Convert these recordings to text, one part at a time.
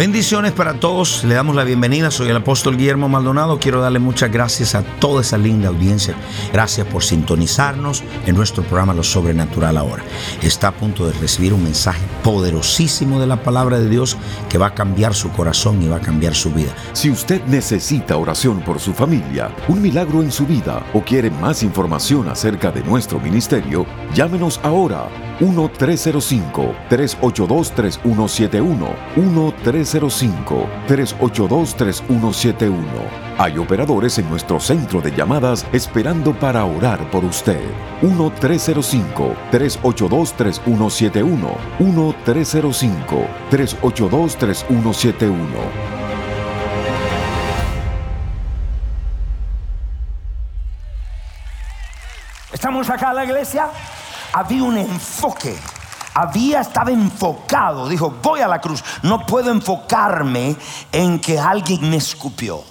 Bendiciones para todos, le damos la bienvenida, soy el apóstol Guillermo Maldonado, quiero darle muchas gracias a toda esa linda audiencia, gracias por sintonizarnos en nuestro programa Lo Sobrenatural ahora. Está a punto de recibir un mensaje poderosísimo de la palabra de Dios que va a cambiar su corazón y va a cambiar su vida. Si usted necesita oración por su familia, un milagro en su vida o quiere más información acerca de nuestro ministerio, llámenos ahora 1-305-382-3171. 1-305-382-3171. Hay operadores en nuestro centro de llamadas esperando para orar por usted. 1-305-382-3171. 1-305-382-3171. Estamos acá en la iglesia había un enfoque. Había, estaba enfocado. Dijo, voy a la cruz. No puedo enfocarme en que alguien me escupió.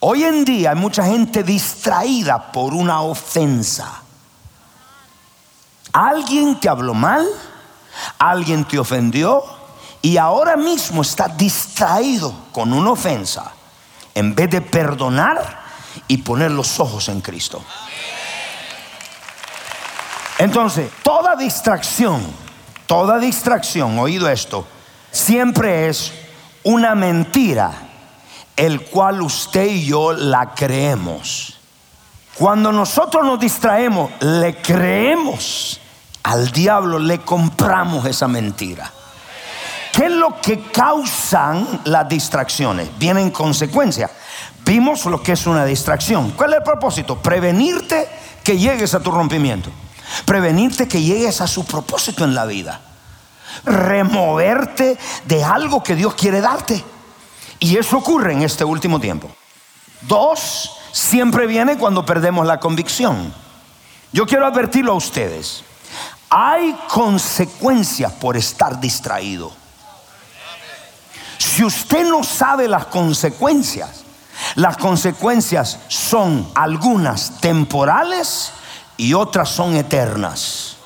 Hoy en día hay mucha gente distraída por una ofensa. Alguien te habló mal, alguien te ofendió y ahora mismo está distraído con una ofensa en vez de perdonar y poner los ojos en Cristo. Entonces, toda distracción, toda distracción, oído esto, siempre es una mentira, el cual usted y yo la creemos. Cuando nosotros nos distraemos, le creemos al diablo, le compramos esa mentira. ¿Qué es lo que causan las distracciones? Vienen consecuencias. Vimos lo que es una distracción. ¿Cuál es el propósito? Prevenirte que llegues a tu rompimiento. Prevenirte que llegues a su propósito en la vida. Removerte de algo que Dios quiere darte. Y eso ocurre en este último tiempo. Dos, siempre viene cuando perdemos la convicción. Yo quiero advertirlo a ustedes. Hay consecuencias por estar distraído. Si usted no sabe las consecuencias, las consecuencias son algunas temporales y otras son eternas.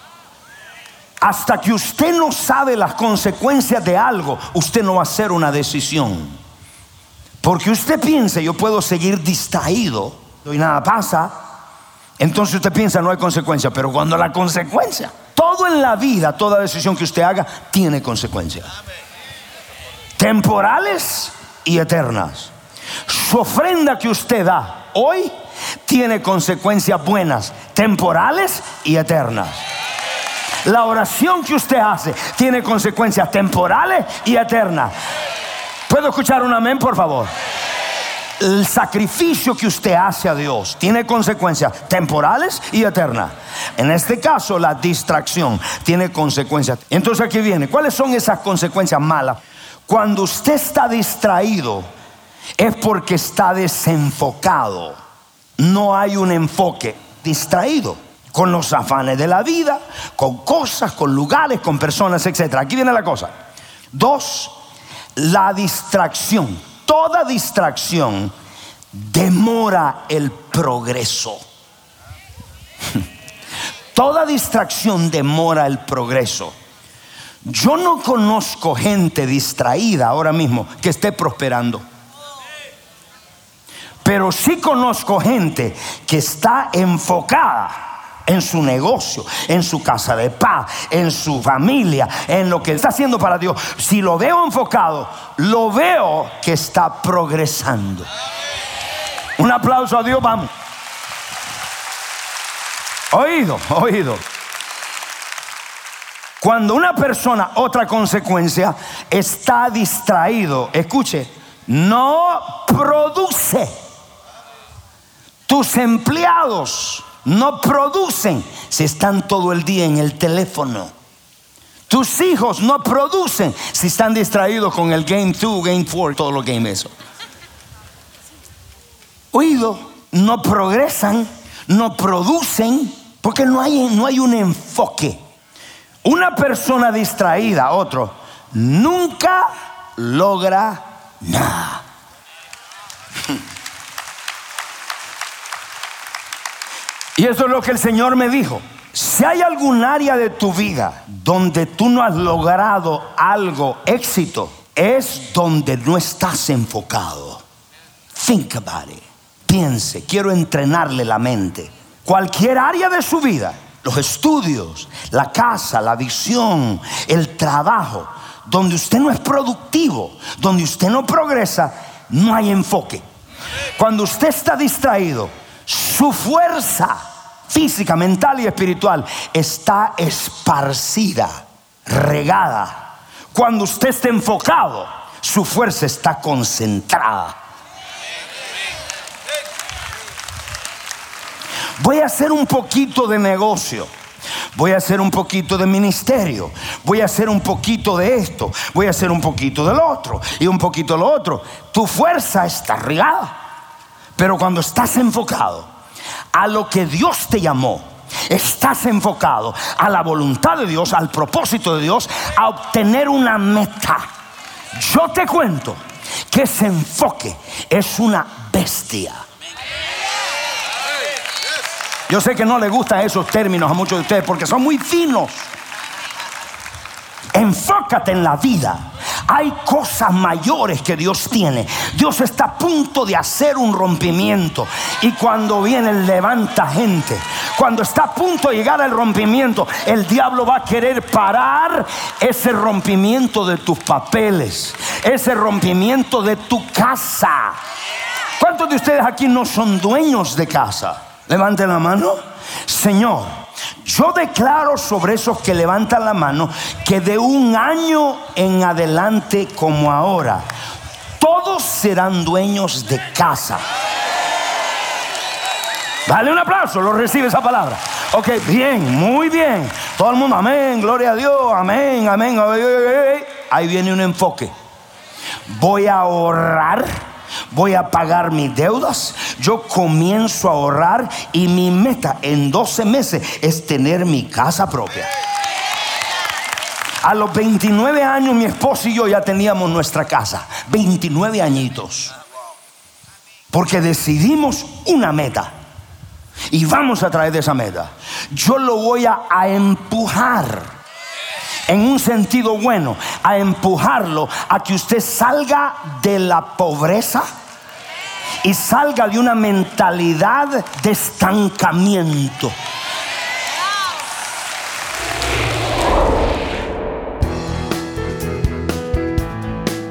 Hasta que usted no sabe las consecuencias de algo, usted no va a hacer una decisión. Porque usted piensa, yo puedo seguir distraído y nada pasa. Entonces usted piensa, no hay consecuencia. Pero cuando la consecuencia, todo en la vida, toda decisión que usted haga, tiene consecuencias. Temporales y eternas. Su ofrenda que usted da hoy tiene consecuencias buenas, temporales y eternas. La oración que usted hace tiene consecuencias temporales y eternas. ¿Puedo escuchar un amén, por favor? El sacrificio que usted hace a Dios tiene consecuencias temporales y eternas. En este caso, la distracción tiene consecuencias. Entonces aquí viene, ¿cuáles son esas consecuencias malas? Cuando usted está distraído es porque está desenfocado no hay un enfoque distraído con los afanes de la vida, con cosas, con lugares, con personas, etc. Aquí viene la cosa. Dos, la distracción. Toda distracción demora el progreso. Toda distracción demora el progreso. Yo no conozco gente distraída ahora mismo que esté prosperando. Pero sí conozco gente que está enfocada en su negocio, en su casa de paz, en su familia, en lo que está haciendo para Dios. Si lo veo enfocado, lo veo que está progresando. Un aplauso a Dios, vamos. Oído, oído. Cuando una persona, otra consecuencia, está distraído, escuche, no produce. Tus empleados no producen si están todo el día en el teléfono. Tus hijos no producen si están distraídos con el Game 2, Game 4, todos los games eso. Oído, no progresan, no producen Porque no hay, no hay un enfoque. Una persona distraída, otro, nunca logra nada. Y eso es lo que el Señor me dijo. Si hay algún área de tu vida donde tú no has logrado algo, éxito, es donde no estás enfocado. Think about it. Piense, quiero entrenarle la mente. Cualquier área de su vida, los estudios, la casa, la visión, el trabajo, donde usted no es productivo, donde usted no progresa, no hay enfoque. Cuando usted está distraído, su fuerza física, mental y espiritual está esparcida, regada. Cuando usted está enfocado, su fuerza está concentrada. Voy a hacer un poquito de negocio. Voy a hacer un poquito de ministerio. Voy a hacer un poquito de esto. Voy a hacer un poquito del otro. Y un poquito de lo otro. Tu fuerza está regada. Pero cuando estás enfocado a lo que Dios te llamó, estás enfocado a la voluntad de Dios, al propósito de Dios, a obtener una meta. Yo te cuento que ese enfoque es una bestia. Yo sé que no le gustan esos términos a muchos de ustedes porque son muy finos. Enfócate en la vida. Hay cosas mayores que Dios tiene. Dios está a punto de hacer un rompimiento. Y cuando viene, levanta gente. Cuando está a punto de llegar al rompimiento, el diablo va a querer parar ese rompimiento de tus papeles. Ese rompimiento de tu casa. ¿Cuántos de ustedes aquí no son dueños de casa? Levanten la mano. Señor, yo declaro sobre esos que levantan la mano que de un año en adelante como ahora, todos serán dueños de casa. Dale un aplauso, lo recibe esa palabra. Ok, bien, muy bien. Todo el mundo, amén, gloria a Dios, amén, amén. Ahí viene un enfoque. Voy a ahorrar voy a pagar mis deudas, yo comienzo a ahorrar y mi meta en 12 meses es tener mi casa propia. A los 29 años mi esposo y yo ya teníamos nuestra casa, 29 añitos. Porque decidimos una meta. Y vamos a traer de esa meta. Yo lo voy a, a empujar en un sentido bueno, a empujarlo a que usted salga de la pobreza y salga de una mentalidad de estancamiento.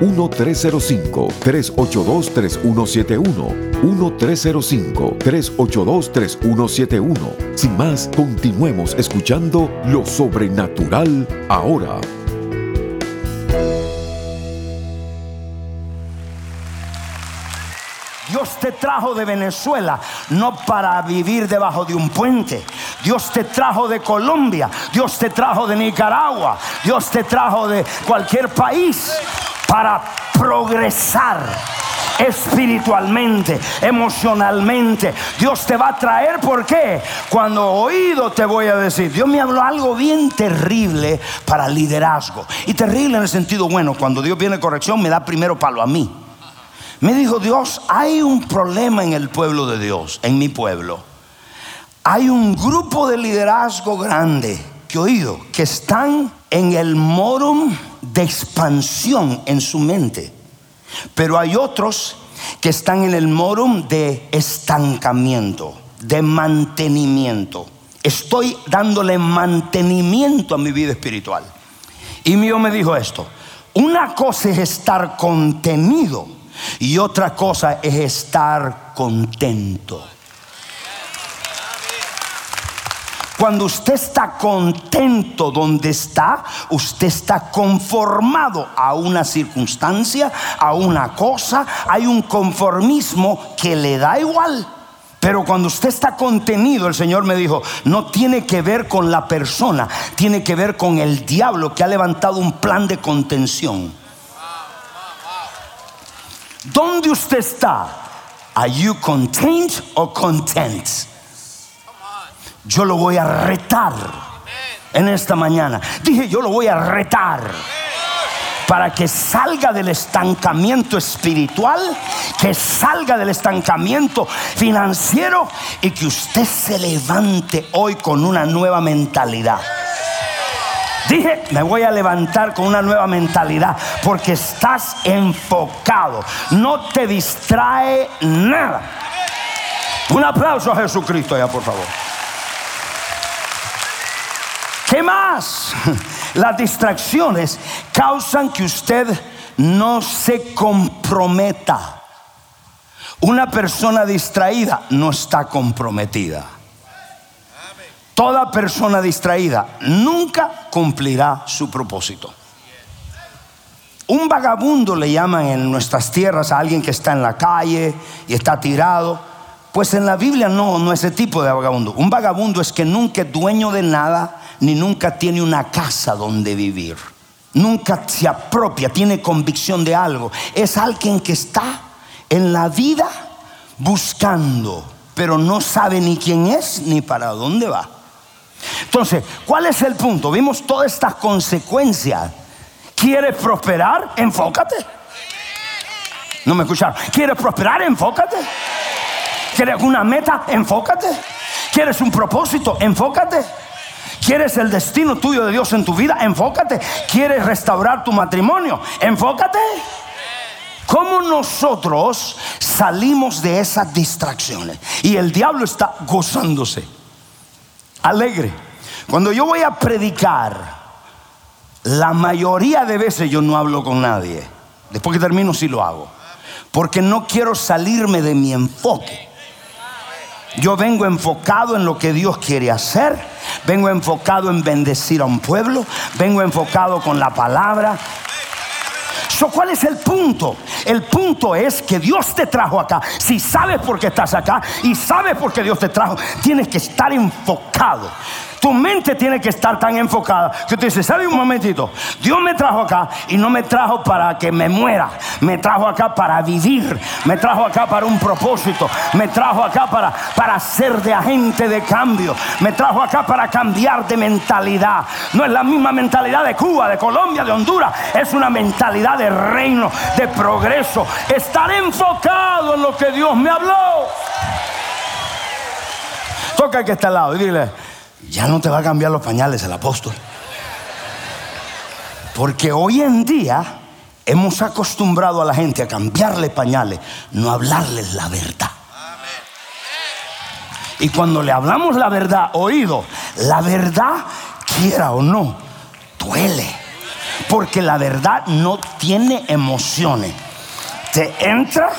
1-305-382-3171. 1-305-382-3171. Sin más, continuemos escuchando lo sobrenatural ahora. Dios te trajo de Venezuela no para vivir debajo de un puente. Dios te trajo de Colombia. Dios te trajo de Nicaragua. Dios te trajo de cualquier país para progresar espiritualmente, emocionalmente. Dios te va a traer, ¿por qué? Cuando oído te voy a decir, Dios me habló algo bien terrible para liderazgo. Y terrible en el sentido bueno, cuando Dios viene corrección me da primero palo a mí. Me dijo Dios, hay un problema en el pueblo de Dios, en mi pueblo. Hay un grupo de liderazgo grande que oído, que están en el morum de expansión en su mente. Pero hay otros que están en el morum de estancamiento, de mantenimiento. Estoy dándole mantenimiento a mi vida espiritual. Y mío me dijo esto, una cosa es estar contenido y otra cosa es estar contento. Cuando usted está contento donde está, usted está conformado a una circunstancia, a una cosa. Hay un conformismo que le da igual. Pero cuando usted está contenido, el Señor me dijo, no tiene que ver con la persona, tiene que ver con el diablo que ha levantado un plan de contención. ¿Dónde usted está? Are you content or content? Yo lo voy a retar en esta mañana. Dije, yo lo voy a retar para que salga del estancamiento espiritual, que salga del estancamiento financiero y que usted se levante hoy con una nueva mentalidad. Dije, me voy a levantar con una nueva mentalidad porque estás enfocado, no te distrae nada. Un aplauso a Jesucristo ya, por favor. ¿Qué más? Las distracciones causan que usted no se comprometa. Una persona distraída no está comprometida. Toda persona distraída nunca cumplirá su propósito. Un vagabundo le llaman en nuestras tierras a alguien que está en la calle y está tirado. Pues en la Biblia no, no es ese tipo de vagabundo. Un vagabundo es que nunca es dueño de nada, ni nunca tiene una casa donde vivir. Nunca se apropia, tiene convicción de algo. Es alguien que está en la vida buscando, pero no sabe ni quién es ni para dónde va. Entonces, ¿cuál es el punto? Vimos todas estas consecuencias. ¿Quieres prosperar? Enfócate. No me escucharon. ¿Quieres prosperar? Enfócate. ¿Quieres una meta? Enfócate. ¿Quieres un propósito? Enfócate. ¿Quieres el destino tuyo de Dios en tu vida? Enfócate. ¿Quieres restaurar tu matrimonio? Enfócate. ¿Cómo nosotros salimos de esas distracciones? Y el diablo está gozándose, alegre. Cuando yo voy a predicar, la mayoría de veces yo no hablo con nadie. Después que termino, sí lo hago. Porque no quiero salirme de mi enfoque. Yo vengo enfocado en lo que Dios quiere hacer. Vengo enfocado en bendecir a un pueblo. Vengo enfocado con la palabra. ¿Cuál es el punto? El punto es que Dios te trajo acá. Si sabes por qué estás acá y sabes por qué Dios te trajo, tienes que estar enfocado. Tu mente tiene que estar tan enfocada que tú dices, ¿sabe un momentito? Dios me trajo acá y no me trajo para que me muera. Me trajo acá para vivir. Me trajo acá para un propósito. Me trajo acá para, para ser de agente de cambio. Me trajo acá para cambiar de mentalidad. No es la misma mentalidad de Cuba, de Colombia, de Honduras. Es una mentalidad de reino, de progreso. Estar enfocado en lo que Dios me habló. Toca que está al lado y dile, ya no te va a cambiar los pañales el apóstol. Porque hoy en día hemos acostumbrado a la gente a cambiarle pañales, no hablarles la verdad. Y cuando le hablamos la verdad, oído, la verdad, quiera o no, duele. Porque la verdad no tiene emociones. Te entra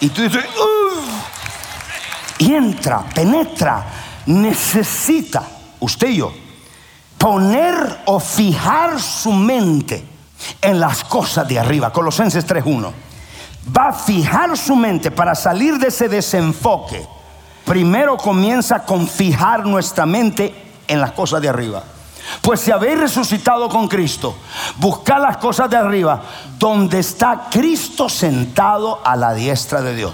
y tú dices, y entra, penetra necesita, usted y yo, poner o fijar su mente en las cosas de arriba. Colosenses 3.1. Va a fijar su mente para salir de ese desenfoque. Primero comienza con fijar nuestra mente en las cosas de arriba. Pues si habéis resucitado con Cristo, buscad las cosas de arriba, donde está Cristo sentado a la diestra de Dios.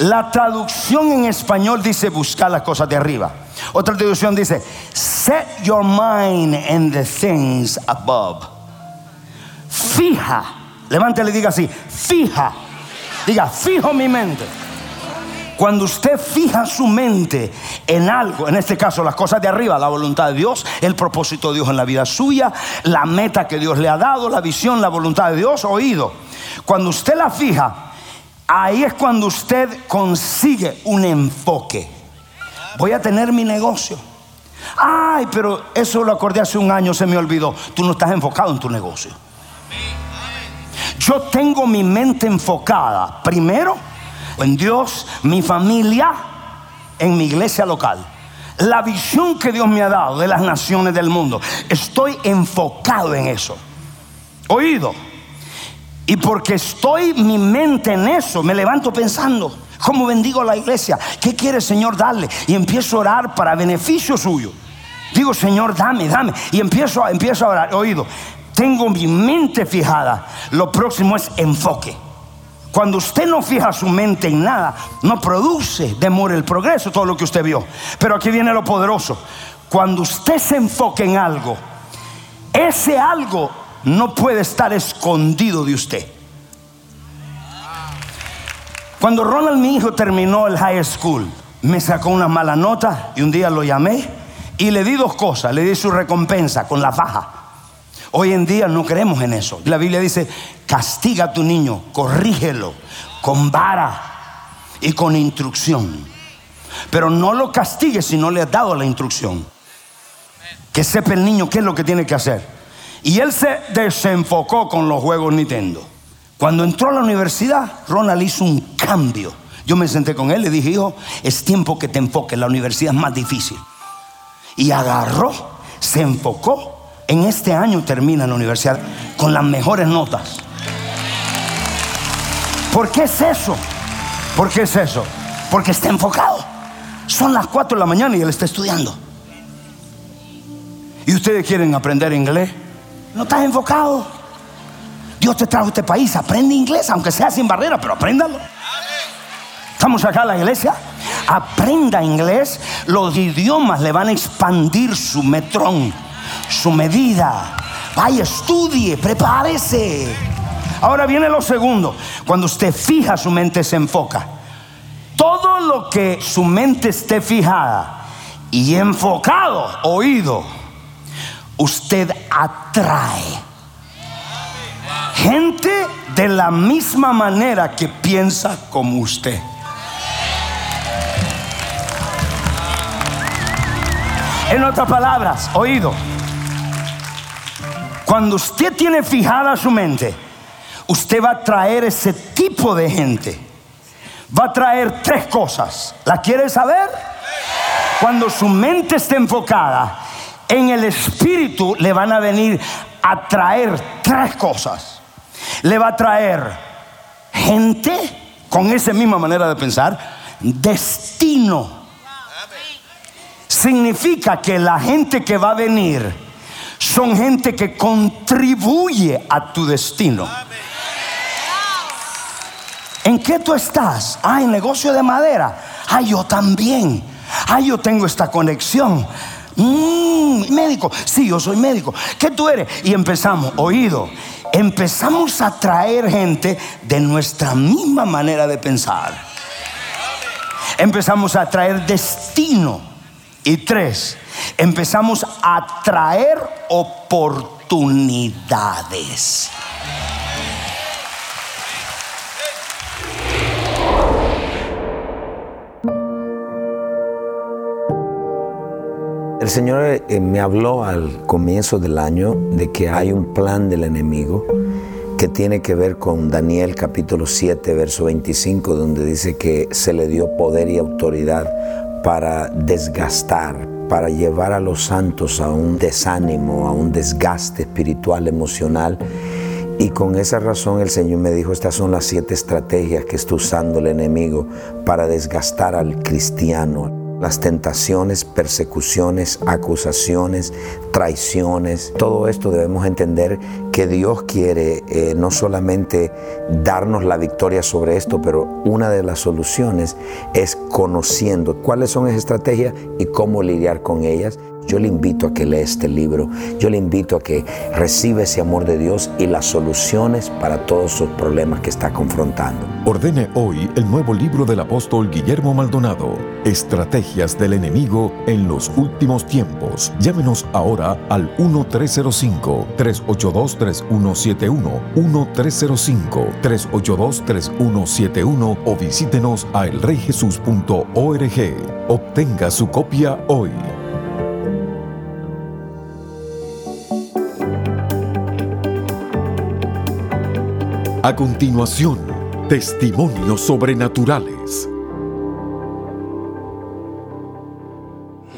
La traducción en español dice buscar las cosas de arriba. Otra traducción dice set your mind in the things above. Fija. Levántale y diga así. Fija. Diga, fijo mi mente. Cuando usted fija su mente en algo, en este caso las cosas de arriba, la voluntad de Dios, el propósito de Dios en la vida suya, la meta que Dios le ha dado, la visión, la voluntad de Dios, oído. Cuando usted la fija, Ahí es cuando usted consigue un enfoque. Voy a tener mi negocio. Ay, pero eso lo acordé hace un año, se me olvidó. Tú no estás enfocado en tu negocio. Yo tengo mi mente enfocada primero en Dios, mi familia, en mi iglesia local. la visión que Dios me ha dado de las naciones del mundo. Estoy enfocado en eso. Oído. Y porque estoy mi mente en eso, me levanto pensando, ¿cómo bendigo a la iglesia? ¿Qué quiere el Señor darle? Y empiezo a orar para beneficio suyo. Digo, Señor, dame, dame. Y empiezo, empiezo a orar. Oído, tengo mi mente fijada. Lo próximo es enfoque. Cuando usted no fija su mente en nada, no produce demora el progreso, todo lo que usted vio. Pero aquí viene lo poderoso. Cuando usted se enfoque en algo, ese algo no puede estar escondido de usted. Cuando Ronald, mi hijo, terminó el high school, me sacó una mala nota y un día lo llamé y le di dos cosas. Le di su recompensa con la faja. Hoy en día no creemos en eso. La Biblia dice, castiga a tu niño, corrígelo con vara y con instrucción. Pero no lo castigue si no le has dado la instrucción. Que sepa el niño qué es lo que tiene que hacer. Y él se desenfocó con los juegos Nintendo. Cuando entró a la universidad, Ronald hizo un cambio. Yo me senté con él y dije, hijo, es tiempo que te enfoques, la universidad es más difícil. Y agarró, se enfocó en este año termina la universidad con las mejores notas. ¿Por qué es eso? ¿Por qué es eso? Porque está enfocado. Son las 4 de la mañana y él está estudiando. ¿Y ustedes quieren aprender inglés? No estás enfocado. Dios te trajo a este país, aprende inglés, aunque sea sin barrera, pero apréndalo. Estamos acá en la iglesia. Aprenda inglés, los idiomas le van a expandir su metrón su medida. Vaya, estudie, prepárese. Ahora viene lo segundo. Cuando usted fija, su mente se enfoca. Todo lo que su mente esté fijada y enfocado, oído, usted atrae gente de la misma manera que piensa como usted. En otras palabras, oído. Cuando usted tiene fijada su mente, usted va a traer ese tipo de gente. Va a traer tres cosas. ¿La quiere saber? Cuando su mente esté enfocada en el espíritu, le van a venir a traer tres cosas. Le va a traer gente con esa misma manera de pensar, destino. Significa que la gente que va a venir son gente que contribuye a tu destino. ¿En qué tú estás? Ah, en negocio de madera. Ah, yo también. Ah, yo tengo esta conexión. Mm, médico. Sí, yo soy médico. ¿Qué tú eres? Y empezamos, oído. Empezamos a traer gente de nuestra misma manera de pensar. Empezamos a traer destino. Y tres, empezamos a traer oportunidades. El Señor eh, me habló al comienzo del año de que hay un plan del enemigo que tiene que ver con Daniel capítulo 7, verso 25, donde dice que se le dio poder y autoridad para desgastar, para llevar a los santos a un desánimo, a un desgaste espiritual, emocional. Y con esa razón el Señor me dijo, estas son las siete estrategias que está usando el enemigo para desgastar al cristiano las tentaciones, persecuciones, acusaciones, traiciones. Todo esto debemos entender que Dios quiere eh, no solamente darnos la victoria sobre esto, pero una de las soluciones es conociendo cuáles son esas estrategias y cómo lidiar con ellas. Yo le invito a que lea este libro, yo le invito a que reciba ese amor de Dios y las soluciones para todos sus problemas que está confrontando. Ordene hoy el nuevo libro del apóstol Guillermo Maldonado, Estrategias del enemigo en los últimos tiempos. Llámenos ahora al 1305-382-3171, 1305-382-3171 o visítenos a elreyjesus.org. Obtenga su copia hoy. A continuación, testimonios sobrenaturales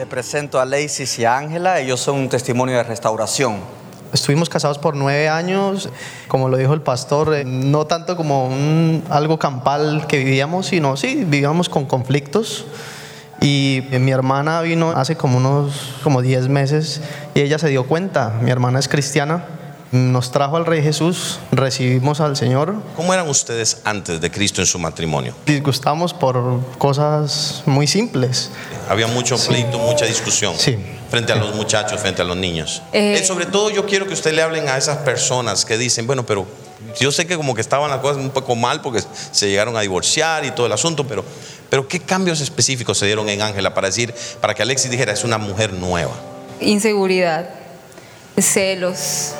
presento a Lacey y a Ángela. Ellos son un testimonio de restauración. Estuvimos casados por nueve años, como lo dijo el pastor, eh, no tanto como algo campal que vivíamos, sino sí, vivíamos con conflictos. Y mi hermana vino hace como unos como 10 meses y ella se dio cuenta, mi hermana es cristiana, nos trajo al Rey Jesús, recibimos al Señor. ¿Cómo eran ustedes antes de Cristo en su matrimonio? Disgustamos por cosas muy simples. Había mucho pleito, mucha discusión. Sí. Frente a los muchachos, frente a los niños. Eh, Eh, sobre todo yo quiero que usted le hablen a esas personas que dicen, bueno, pero yo sé que como que estaban las cosas un poco mal porque se llegaron a divorciar y todo el asunto, pero, pero ¿qué cambios específicos se dieron en Ángela para decir, para que Alexis dijera, es una mujer nueva? inseguridad, celos,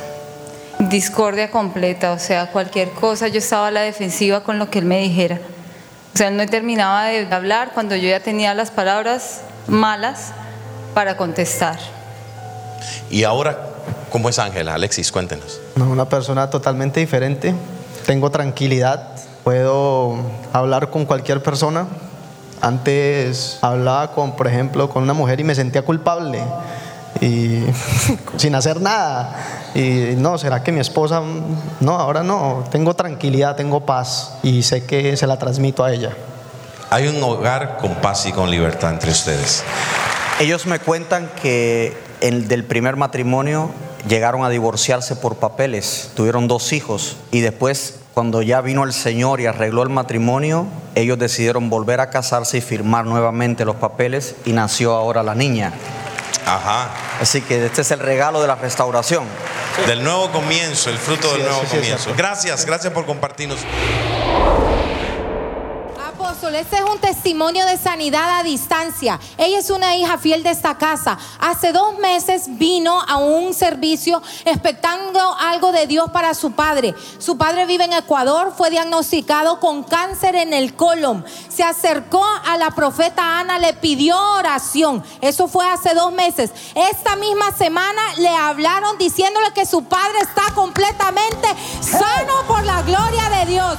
discordia completa, o sea, cualquier cosa, yo estaba a la defensiva con lo que él me dijera. O sea, él no terminaba de hablar cuando yo ya tenía las palabras malas para contestar. Y ahora, ¿cómo es Ángela? Alexis, cuéntenos. No, Una persona totalmente diferente. Tengo tranquilidad. Puedo hablar con cualquier persona. Antes hablaba con, por ejemplo, con una mujer y me sentía culpable y sin hacer nada. Y no, ¿será que mi esposa? No, ahora no. Tengo tranquilidad, tengo paz y sé que se la transmito a ella. Hay un hogar con paz y con libertad entre ustedes. Ellos me cuentan que en, del primer matrimonio llegaron a divorciarse por papeles, tuvieron dos hijos y después cuando ya vino el Señor y arregló el matrimonio, ellos decidieron volver a casarse y firmar nuevamente los papeles y nació ahora la niña. Ajá. Así que este es el regalo de la restauración. Del nuevo comienzo, el fruto Sí, del nuevo sí, comienzo. Gracias, gracias por compartirnos. Este es un testimonio de sanidad a distancia. Ella es una hija fiel de esta casa. Hace dos meses vino a un servicio expectando algo de Dios para su padre. Su padre vive en Ecuador, fue diagnosticado con cáncer en el colon. Se acercó a la profeta Ana, le pidió oración. Eso fue hace dos meses. Esta misma semana le hablaron diciéndole que su padre está completamente sano por la gloria de Dios.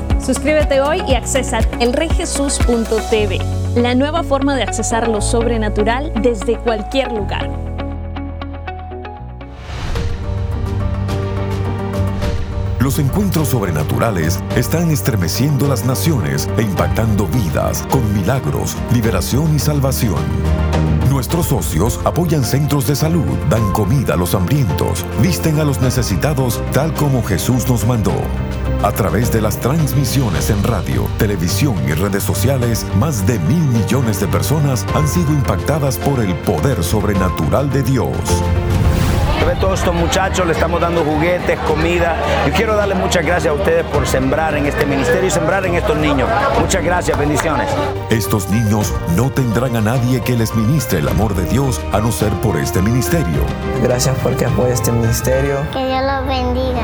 Suscríbete hoy y accesa elreyjesus.tv, la nueva forma de accesar lo sobrenatural desde cualquier lugar. Los encuentros sobrenaturales están estremeciendo las naciones e impactando vidas con milagros, liberación y salvación. Nuestros socios apoyan centros de salud, dan comida a los hambrientos, visten a los necesitados tal como Jesús nos mandó. A través de las transmisiones en radio, televisión y redes sociales, más de mil millones de personas han sido impactadas por el poder sobrenatural de Dios. Ve todos estos muchachos, le estamos dando juguetes, comida. Yo quiero darle muchas gracias a ustedes por sembrar en este ministerio y sembrar en estos niños. Muchas gracias, bendiciones. Estos niños no tendrán a nadie que les ministre el amor de Dios a no ser por este ministerio. Gracias porque apoya este ministerio. Que Dios los bendiga.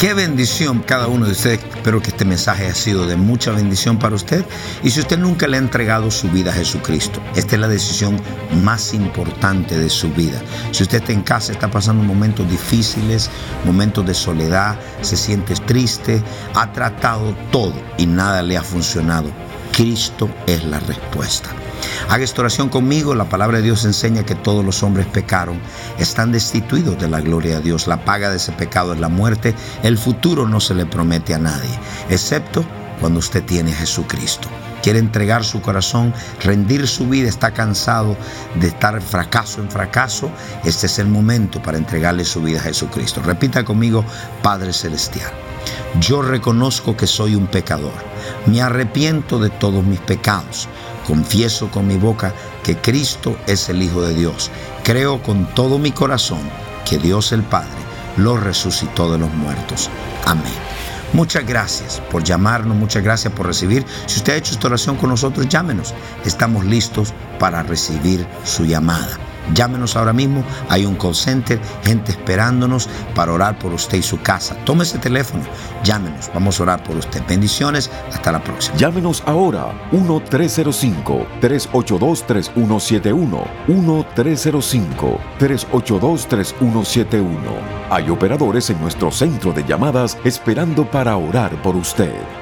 Qué bendición cada uno de ustedes. Espero que este mensaje haya sido de mucha bendición para usted. Y si usted nunca le ha entregado su vida a Jesucristo, esta es la decisión más importante de su vida. Si usted está en casa, está pasando momentos difíciles, momentos de soledad, se siente triste, ha tratado todo y nada le ha funcionado. Cristo es la respuesta. Haga esta oración conmigo. La palabra de Dios enseña que todos los hombres pecaron, están destituidos de la gloria de Dios. La paga de ese pecado es la muerte. El futuro no se le promete a nadie, excepto cuando usted tiene a Jesucristo. Quiere entregar su corazón, rendir su vida, está cansado de estar fracaso en fracaso. Este es el momento para entregarle su vida a Jesucristo. Repita conmigo, Padre Celestial. Yo reconozco que soy un pecador. Me arrepiento de todos mis pecados Confieso con mi boca que Cristo es el Hijo de Dios. Creo con todo mi corazón que Dios el Padre lo resucitó de los muertos. Amén. Muchas gracias por llamarnos, muchas gracias por recibir. Si usted ha hecho esta oración con nosotros, llámenos. Estamos listos para recibir su llamada. Llámenos ahora mismo, hay un call center, gente esperándonos para orar por usted y su casa. Tome ese teléfono, llámenos, vamos a orar por usted. Bendiciones, hasta la próxima. Llámenos ahora 1-305-382-3171. 1-305-382-3171. Hay operadores en nuestro centro de llamadas esperando para orar por usted.